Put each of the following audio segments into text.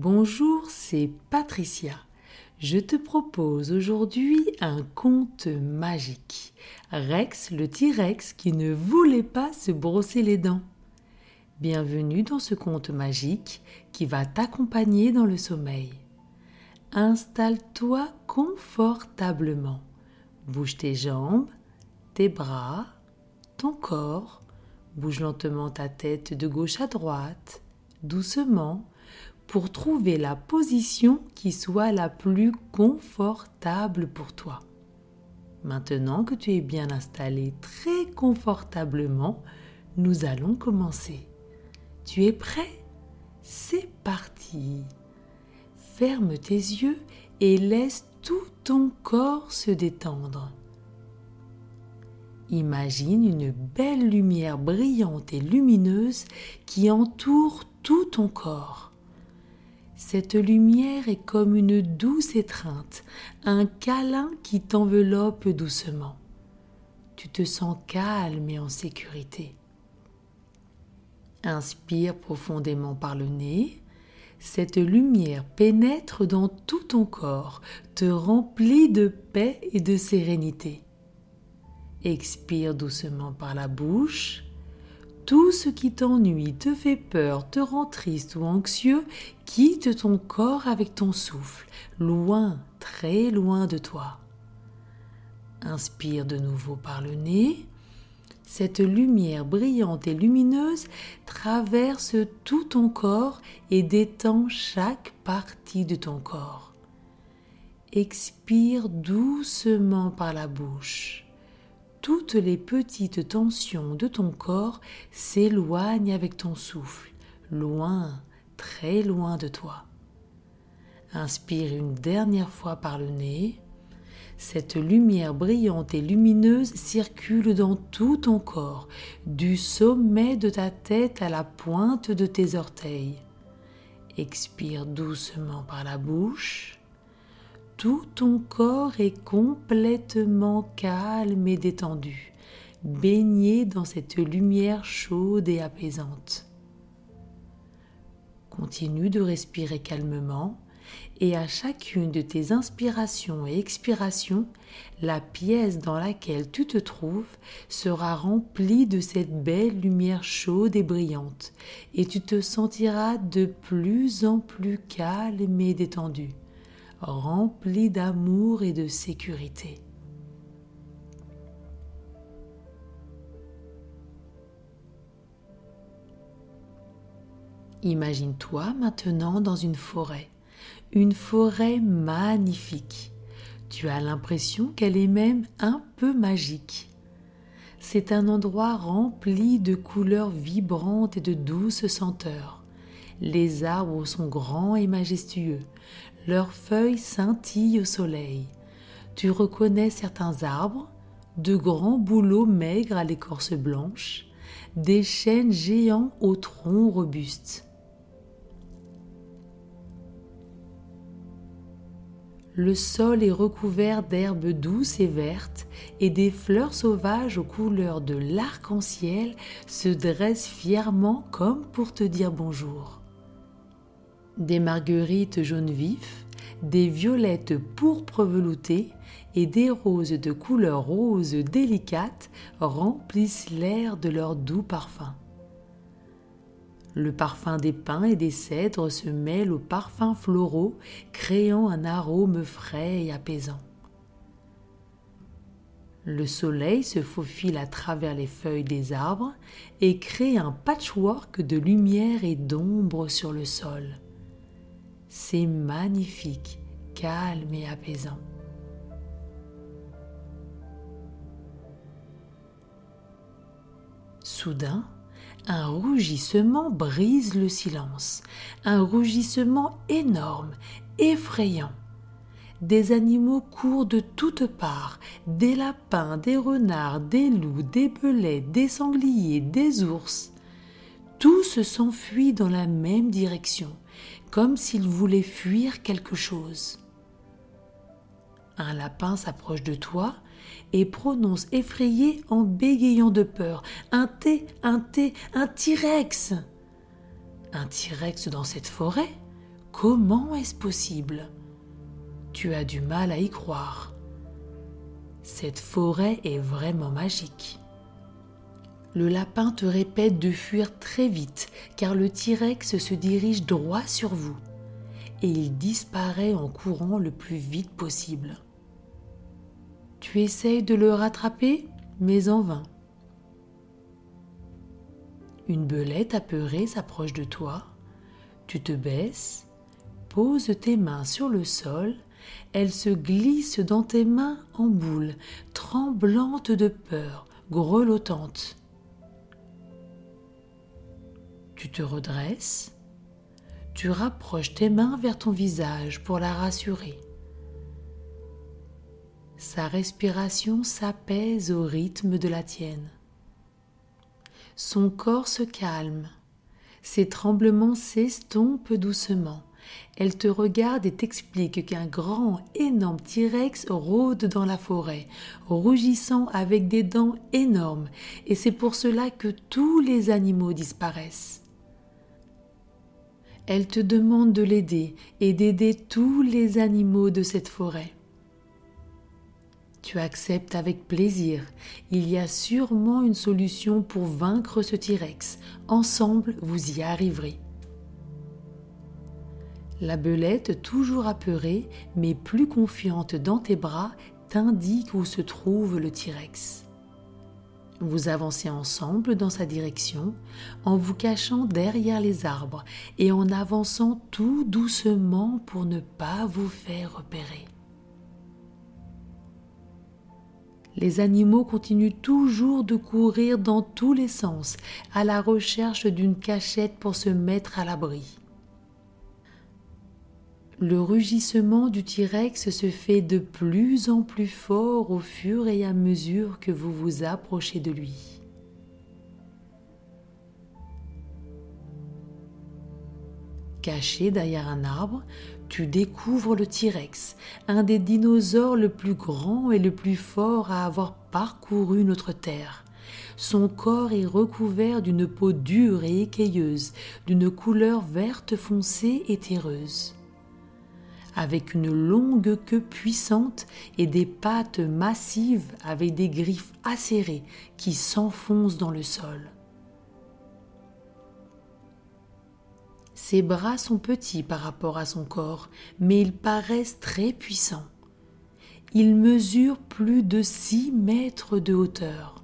Bonjour, c'est Patricia. Je te propose aujourd'hui un conte magique. Rex le T-Rex qui ne voulait pas se brosser les dents. Bienvenue dans ce conte magique qui va t'accompagner dans le sommeil. Installe-toi confortablement. Bouge tes jambes, tes bras, ton corps. Bouge lentement ta tête de gauche à droite, doucement, pour trouver la position qui soit la plus confortable pour toi. Maintenant que tu es bien installé très confortablement, nous allons commencer. Tu es prêt? C'est parti. Ferme tes yeux et laisse tout ton corps se détendre. Imagine une belle lumière brillante et lumineuse qui entoure tout ton corps. Cette lumière est comme une douce étreinte, un câlin qui t'enveloppe doucement. Tu te sens calme et en sécurité. Inspire profondément par le nez. Cette lumière pénètre dans tout ton corps, te remplit de paix et de sérénité. Expire doucement par la bouche. Tout ce qui t'ennuie, te fait peur, te rend triste ou anxieux, quitte ton corps avec ton souffle, loin, très loin de toi. Inspire de nouveau par le nez. Cette lumière brillante et lumineuse traverse tout ton corps et détend chaque partie de ton corps. Expire doucement par la bouche. Toutes les petites tensions de ton corps s'éloignent avec ton souffle, loin, très loin de toi. Inspire une dernière fois par le nez. Cette lumière brillante et lumineuse circule dans tout ton corps, du sommet de ta tête à la pointe de tes orteils. Expire doucement par la bouche. Tout ton corps est complètement calme et détendu, baigné dans cette lumière chaude et apaisante. Continue de respirer calmement et à chacune de tes inspirations et expirations, la pièce dans laquelle tu te trouves sera remplie de cette belle lumière chaude et brillante, et tu te sentiras de plus en plus calme et détendu, rempli d'amour et de sécurité. Imagine-toi maintenant dans une forêt une forêt magnifique. Tu as l'impression qu'elle est même un peu magique. C'est un endroit rempli de couleurs vibrantes et de douces senteurs. Les arbres sont grands et majestueux. Leurs feuilles scintillent au soleil. Tu reconnais certains arbres, de grands bouleaux maigres à l'écorce blanche, des chênes géants au tronc robuste. le sol est recouvert d'herbes douces et vertes, et des fleurs sauvages aux couleurs de l'arc-en-ciel se dressent fièrement comme pour te dire bonjour. Des marguerites jaunes vifs, des violettes pourpres veloutées et des roses de couleur rose délicate remplissent l'air de leur doux parfum. Le parfum des pins et des cèdres se mêle aux parfums floraux, créant un arôme frais et apaisant. Le soleil se faufile à travers les feuilles des arbres et crée un patchwork de lumière et d'ombre sur le sol. C'est magnifique, calme et apaisant. Soudain, un rougissement brise le silence, un rougissement énorme, effrayant. Des animaux courent de toutes parts, des lapins, des renards, des loups, des belets, des sangliers, des ours. Tous s'enfuient dans la même direction, comme s'ils voulaient fuir quelque chose. Un lapin s'approche de toi et prononce effrayé en bégayant de peur Un thé, un thé, un T-Rex Un T-Rex dans cette forêt? Comment est-ce possible? Tu as du mal à y croire. Cette forêt est vraiment magique. Le lapin te répète de fuir très vite car le T-Rex se dirige droit sur vous et il disparaît en courant le plus vite possible. Tu essayes de le rattraper, mais en vain. Une belette apeurée s'approche de toi, tu te baisses, poses tes mains sur le sol, elle se glisse dans tes mains en boule, tremblante de peur, grelottante. Tu te redresses, tu rapproches tes mains vers ton visage pour la rassurer. Sa respiration s'apaise au rythme de la tienne. Son corps se calme, ses tremblements s'estompent doucement. Elle te regarde et t'explique qu'un grand, énorme T-Rex rôde dans la forêt, rougissant avec des dents énormes, et c'est pour cela que tous les animaux disparaissent. Elle te demande de l'aider et d'aider tous les animaux de cette forêt. Tu acceptes avec plaisir. Il y a sûrement une solution pour vaincre ce T-Rex. Ensemble, vous y arriverez. La belette, toujours apeurée, mais plus confiante dans tes bras, t'indique où se trouve le T-Rex. Vous avancez ensemble dans sa direction en vous cachant derrière les arbres et en avançant tout doucement pour ne pas vous faire repérer. Les animaux continuent toujours de courir dans tous les sens à la recherche d'une cachette pour se mettre à l'abri. Le rugissement du T-Rex se fait de plus en plus fort au fur et à mesure que vous vous approchez de lui. Caché derrière un arbre, tu découvres le T-Rex, un des dinosaures le plus grand et le plus fort à avoir parcouru notre Terre. Son corps est recouvert d'une peau dure et écailleuse, d'une couleur verte foncée et terreuse avec une longue queue puissante et des pattes massives avec des griffes acérées qui s'enfoncent dans le sol. Ses bras sont petits par rapport à son corps, mais ils paraissent très puissants. Il mesure plus de 6 mètres de hauteur.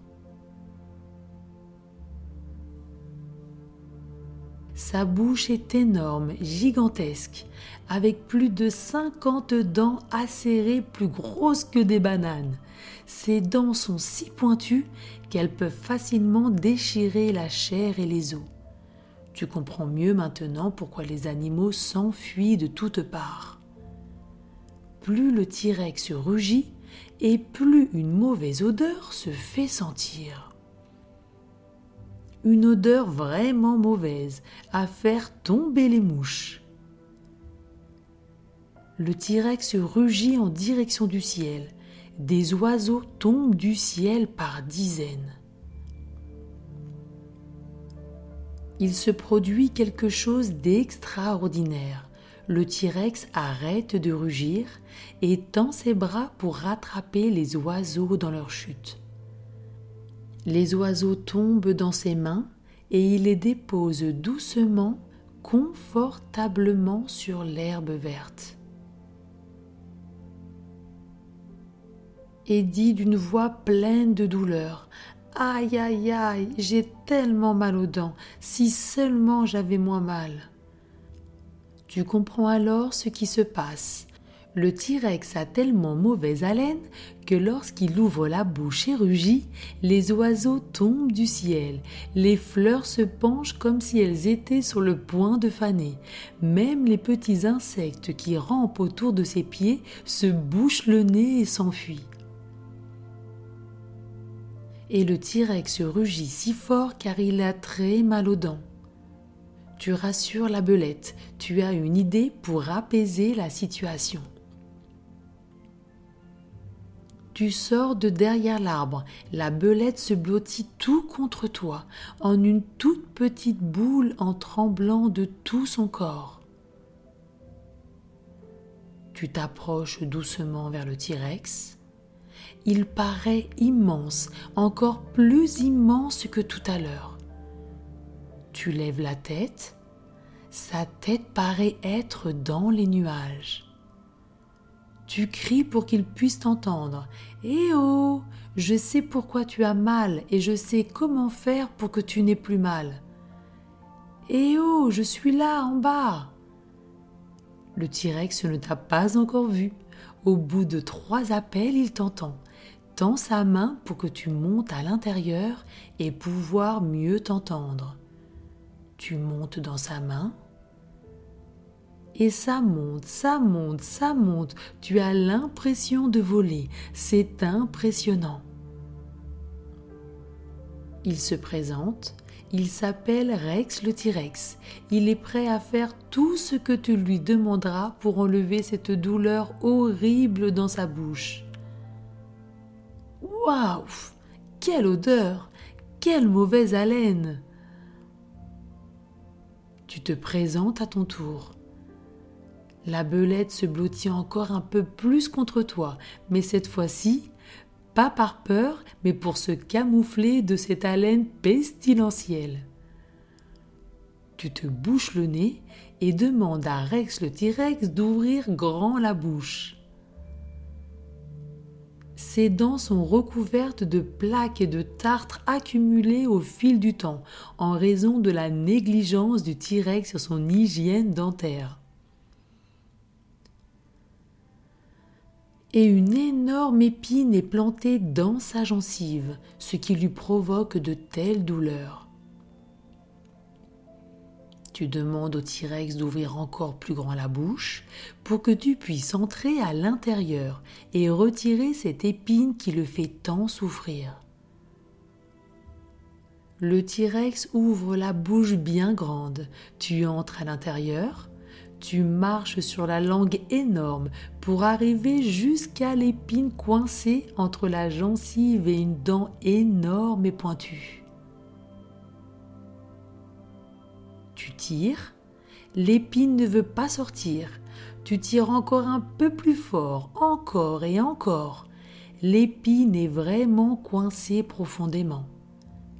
Sa bouche est énorme, gigantesque, avec plus de 50 dents acérées plus grosses que des bananes. Ses dents sont si pointues qu'elles peuvent facilement déchirer la chair et les os. Tu comprends mieux maintenant pourquoi les animaux s'enfuient de toutes parts. Plus le T-Rex rugit et plus une mauvaise odeur se fait sentir une odeur vraiment mauvaise à faire tomber les mouches. Le T-Rex rugit en direction du ciel. Des oiseaux tombent du ciel par dizaines. Il se produit quelque chose d'extraordinaire. Le T-Rex arrête de rugir et tend ses bras pour rattraper les oiseaux dans leur chute. Les oiseaux tombent dans ses mains et il les dépose doucement, confortablement sur l'herbe verte. Et dit d'une voix pleine de douleur Aïe, aïe, aïe, j'ai tellement mal aux dents, si seulement j'avais moins mal. Tu comprends alors ce qui se passe le T-Rex a tellement mauvaise haleine que lorsqu'il ouvre la bouche et rugit, les oiseaux tombent du ciel, les fleurs se penchent comme si elles étaient sur le point de faner, même les petits insectes qui rampent autour de ses pieds se bouchent le nez et s'enfuient. Et le T-Rex rugit si fort car il a très mal aux dents. Tu rassures la belette, tu as une idée pour apaiser la situation. Tu sors de derrière l'arbre, la belette se blottit tout contre toi, en une toute petite boule en tremblant de tout son corps. Tu t'approches doucement vers le T-Rex. Il paraît immense, encore plus immense que tout à l'heure. Tu lèves la tête. Sa tête paraît être dans les nuages. Tu cries pour qu'il puisse t'entendre. Eh oh Je sais pourquoi tu as mal et je sais comment faire pour que tu n'aies plus mal. Eh oh Je suis là, en bas Le T-Rex ne t'a pas encore vu. Au bout de trois appels, il t'entend. Tends sa main pour que tu montes à l'intérieur et pouvoir mieux t'entendre. Tu montes dans sa main et ça monte, ça monte, ça monte. Tu as l'impression de voler. C'est impressionnant. Il se présente. Il s'appelle Rex le T-Rex. Il est prêt à faire tout ce que tu lui demanderas pour enlever cette douleur horrible dans sa bouche. Waouh Quelle odeur Quelle mauvaise haleine Tu te présentes à ton tour. La belette se blottit encore un peu plus contre toi, mais cette fois-ci, pas par peur, mais pour se camoufler de cette haleine pestilentielle. Tu te bouches le nez et demandes à Rex le T-Rex d'ouvrir grand la bouche. Ses dents sont recouvertes de plaques et de tartres accumulées au fil du temps en raison de la négligence du T-Rex sur son hygiène dentaire. Et une énorme épine est plantée dans sa gencive, ce qui lui provoque de telles douleurs. Tu demandes au T-Rex d'ouvrir encore plus grand la bouche pour que tu puisses entrer à l'intérieur et retirer cette épine qui le fait tant souffrir. Le T-Rex ouvre la bouche bien grande, tu entres à l'intérieur, tu marches sur la langue énorme pour arriver jusqu'à l'épine coincée entre la gencive et une dent énorme et pointue. Tu tires, l'épine ne veut pas sortir. Tu tires encore un peu plus fort, encore et encore. L'épine est vraiment coincée profondément.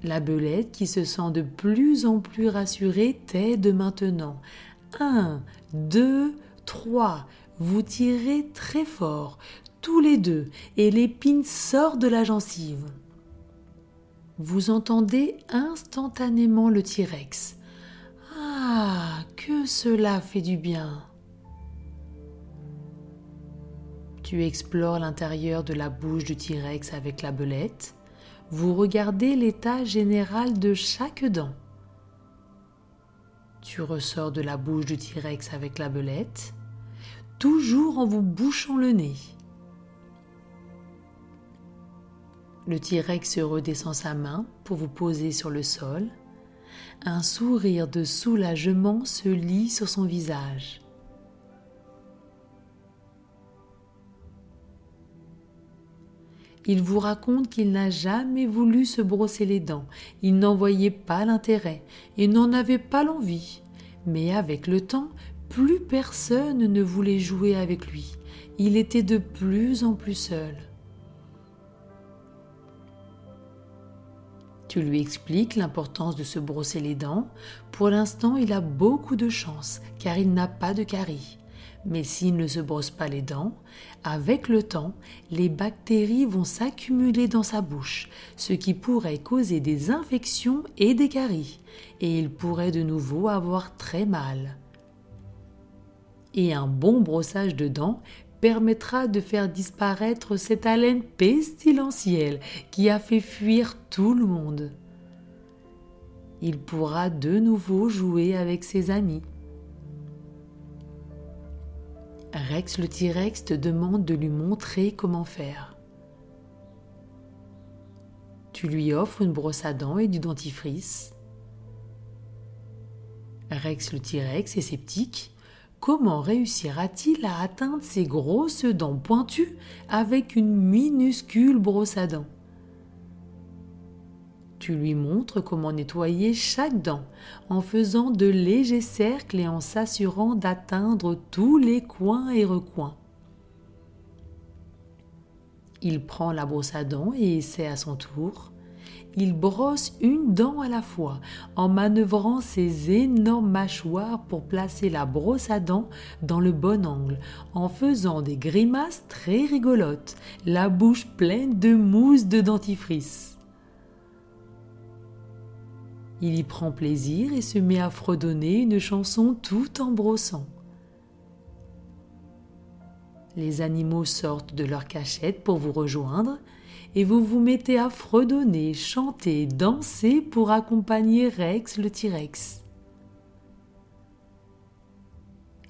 La belette, qui se sent de plus en plus rassurée, t'aide maintenant 1, 2, 3. Vous tirez très fort, tous les deux, et l'épine sort de la gencive. Vous entendez instantanément le T-Rex. Ah, que cela fait du bien. Tu explores l'intérieur de la bouche du T-Rex avec la belette. Vous regardez l'état général de chaque dent. Tu ressors de la bouche du T-Rex avec la belette, toujours en vous bouchant le nez. Le T-Rex redescend sa main pour vous poser sur le sol. Un sourire de soulagement se lit sur son visage. Il vous raconte qu'il n'a jamais voulu se brosser les dents, il n'en voyait pas l'intérêt, et n'en avait pas l'envie. Mais avec le temps, plus personne ne voulait jouer avec lui. Il était de plus en plus seul. Tu lui expliques l'importance de se brosser les dents. Pour l'instant, il a beaucoup de chance car il n'a pas de carie. Mais s'il ne se brosse pas les dents, avec le temps, les bactéries vont s'accumuler dans sa bouche, ce qui pourrait causer des infections et des caries, et il pourrait de nouveau avoir très mal. Et un bon brossage de dents permettra de faire disparaître cette haleine pestilentielle qui a fait fuir tout le monde. Il pourra de nouveau jouer avec ses amis. Rex le T-Rex te demande de lui montrer comment faire. Tu lui offres une brosse à dents et du dentifrice. Rex le T-Rex est sceptique. Comment réussira-t-il à atteindre ses grosses dents pointues avec une minuscule brosse à dents? Tu lui montres comment nettoyer chaque dent en faisant de légers cercles et en s'assurant d'atteindre tous les coins et recoins. Il prend la brosse à dents et essaie à son tour. Il brosse une dent à la fois en manœuvrant ses énormes mâchoires pour placer la brosse à dents dans le bon angle, en faisant des grimaces très rigolotes, la bouche pleine de mousse de dentifrice. Il y prend plaisir et se met à fredonner une chanson tout en brossant. Les animaux sortent de leur cachette pour vous rejoindre et vous vous mettez à fredonner, chanter, danser pour accompagner Rex le T-Rex.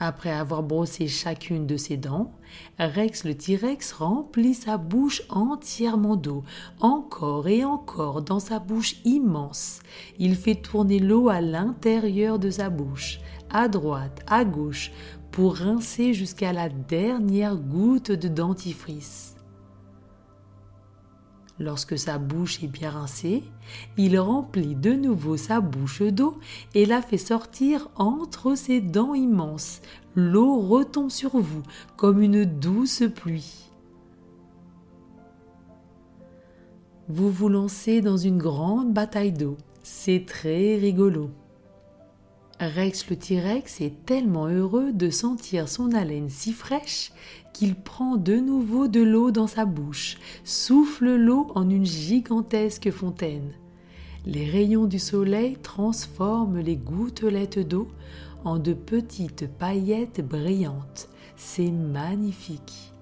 Après avoir brossé chacune de ses dents, Rex le T-Rex remplit sa bouche entièrement d'eau, encore et encore dans sa bouche immense. Il fait tourner l'eau à l'intérieur de sa bouche, à droite, à gauche, pour rincer jusqu'à la dernière goutte de dentifrice. Lorsque sa bouche est bien rincée, il remplit de nouveau sa bouche d'eau et la fait sortir entre ses dents immenses. L'eau retombe sur vous comme une douce pluie. Vous vous lancez dans une grande bataille d'eau. C'est très rigolo. Rex le T-Rex est tellement heureux de sentir son haleine si fraîche qu'il prend de nouveau de l'eau dans sa bouche, souffle l'eau en une gigantesque fontaine. Les rayons du soleil transforment les gouttelettes d'eau de petites paillettes brillantes. C'est magnifique.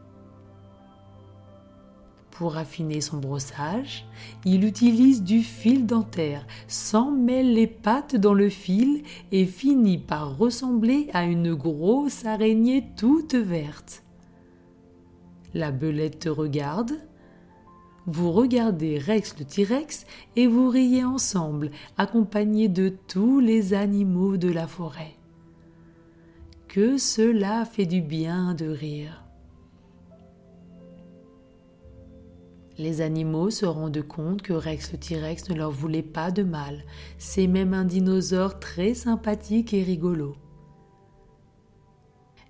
Pour affiner son brossage, il utilise du fil dentaire, s'emmêle les pattes dans le fil et finit par ressembler à une grosse araignée toute verte. La belette te regarde. Vous regardez Rex le T-Rex et vous riez ensemble, accompagnés de tous les animaux de la forêt. Que cela fait du bien de rire. Les animaux se rendent compte que Rex le T-Rex ne leur voulait pas de mal. C'est même un dinosaure très sympathique et rigolo.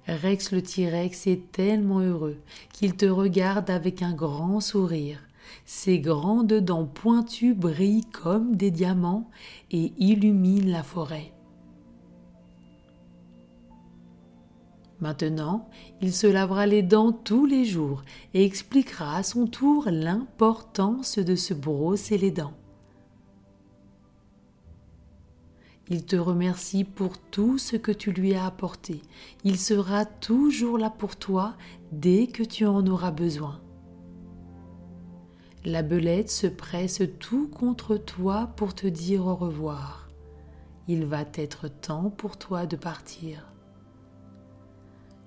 Rex le T-Rex est tellement heureux qu'il te regarde avec un grand sourire. Ses grandes dents pointues brillent comme des diamants et illuminent la forêt. Maintenant, il se lavera les dents tous les jours et expliquera à son tour l'importance de se brosser les dents. Il te remercie pour tout ce que tu lui as apporté. Il sera toujours là pour toi dès que tu en auras besoin. La belette se presse tout contre toi pour te dire au revoir. Il va être temps pour toi de partir.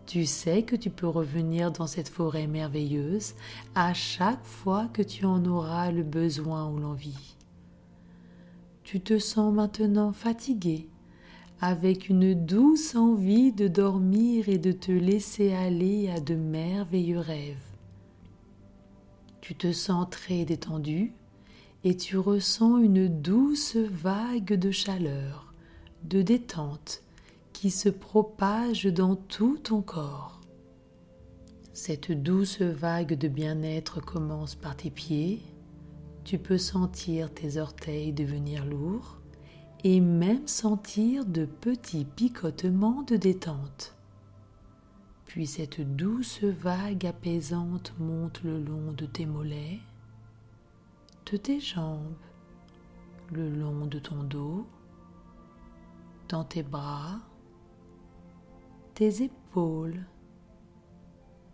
Tu sais que tu peux revenir dans cette forêt merveilleuse à chaque fois que tu en auras le besoin ou l'envie. Tu te sens maintenant fatigué, avec une douce envie de dormir et de te laisser aller à de merveilleux rêves. Tu te sens très détendu et tu ressens une douce vague de chaleur, de détente se propage dans tout ton corps. Cette douce vague de bien-être commence par tes pieds, tu peux sentir tes orteils devenir lourds et même sentir de petits picotements de détente. Puis cette douce vague apaisante monte le long de tes mollets, de tes jambes, le long de ton dos, dans tes bras, tes épaules,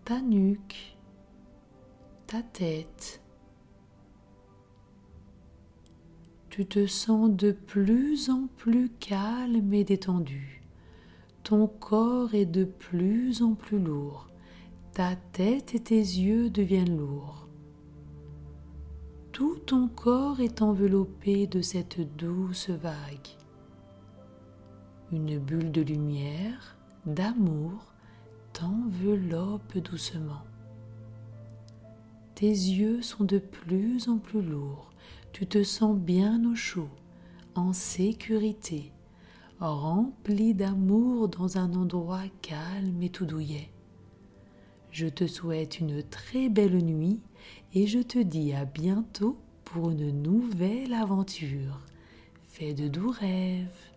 ta nuque, ta tête, tu te sens de plus en plus calme et détendu. Ton corps est de plus en plus lourd. Ta tête et tes yeux deviennent lourds. Tout ton corps est enveloppé de cette douce vague. Une bulle de lumière, d'amour, t'enveloppe doucement. Tes yeux sont de plus en plus lourds tu te sens bien au chaud, en sécurité, rempli d'amour dans un endroit calme et tout douillet. Je te souhaite une très belle nuit et je te dis à bientôt pour une nouvelle aventure. Fais de doux rêves.